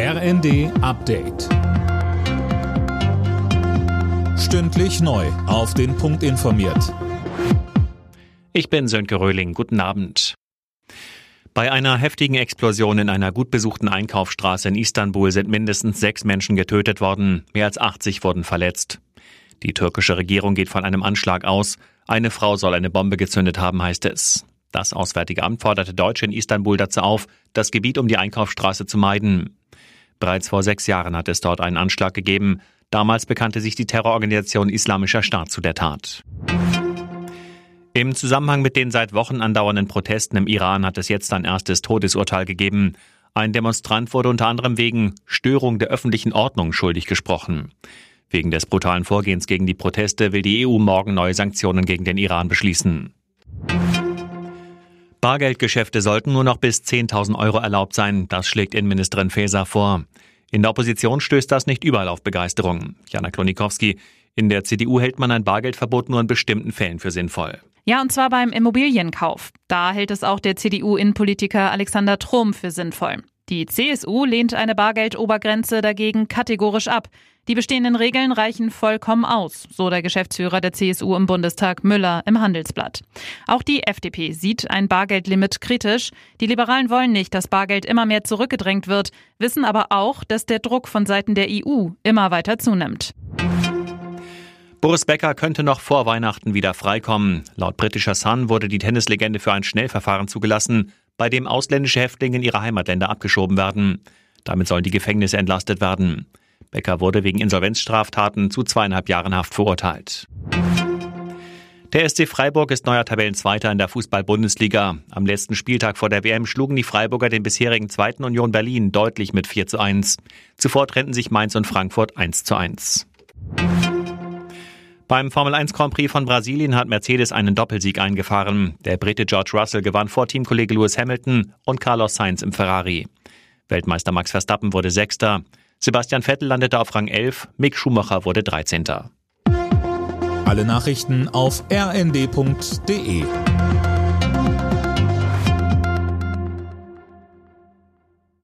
RND Update. Stündlich neu. Auf den Punkt informiert. Ich bin Sönke Röhling. Guten Abend. Bei einer heftigen Explosion in einer gut besuchten Einkaufsstraße in Istanbul sind mindestens sechs Menschen getötet worden. Mehr als 80 wurden verletzt. Die türkische Regierung geht von einem Anschlag aus. Eine Frau soll eine Bombe gezündet haben, heißt es. Das Auswärtige Amt forderte Deutsche in Istanbul dazu auf, das Gebiet um die Einkaufsstraße zu meiden. Bereits vor sechs Jahren hat es dort einen Anschlag gegeben. Damals bekannte sich die Terrororganisation Islamischer Staat zu der Tat. Im Zusammenhang mit den seit Wochen andauernden Protesten im Iran hat es jetzt ein erstes Todesurteil gegeben. Ein Demonstrant wurde unter anderem wegen Störung der öffentlichen Ordnung schuldig gesprochen. Wegen des brutalen Vorgehens gegen die Proteste will die EU morgen neue Sanktionen gegen den Iran beschließen. Bargeldgeschäfte sollten nur noch bis 10.000 Euro erlaubt sein. Das schlägt Innenministerin Faeser vor. In der Opposition stößt das nicht überall auf Begeisterung. Jana Klonikowski, in der CDU hält man ein Bargeldverbot nur in bestimmten Fällen für sinnvoll. Ja, und zwar beim Immobilienkauf. Da hält es auch der CDU-Innenpolitiker Alexander Trom für sinnvoll. Die CSU lehnt eine Bargeldobergrenze dagegen kategorisch ab. Die bestehenden Regeln reichen vollkommen aus, so der Geschäftsführer der CSU im Bundestag Müller im Handelsblatt. Auch die FDP sieht ein Bargeldlimit kritisch. Die Liberalen wollen nicht, dass Bargeld immer mehr zurückgedrängt wird, wissen aber auch, dass der Druck von Seiten der EU immer weiter zunimmt. Boris Becker könnte noch vor Weihnachten wieder freikommen. Laut britischer Sun wurde die Tennislegende für ein Schnellverfahren zugelassen, bei dem ausländische Häftlinge in ihre Heimatländer abgeschoben werden. Damit sollen die Gefängnisse entlastet werden. Becker wurde wegen Insolvenzstraftaten zu zweieinhalb Jahren Haft verurteilt. Der SC Freiburg ist neuer Tabellenzweiter in der Fußball-Bundesliga. Am letzten Spieltag vor der WM schlugen die Freiburger den bisherigen zweiten Union Berlin deutlich mit 4 zu 1. Zuvor trennten sich Mainz und Frankfurt 1 zu 1. Beim Formel 1 Grand Prix von Brasilien hat Mercedes einen Doppelsieg eingefahren. Der Brite George Russell gewann vor Teamkollege Lewis Hamilton und Carlos Sainz im Ferrari. Weltmeister Max Verstappen wurde Sechster. Sebastian Vettel landete auf Rang 11, Mick Schumacher wurde 13. Alle Nachrichten auf rnd.de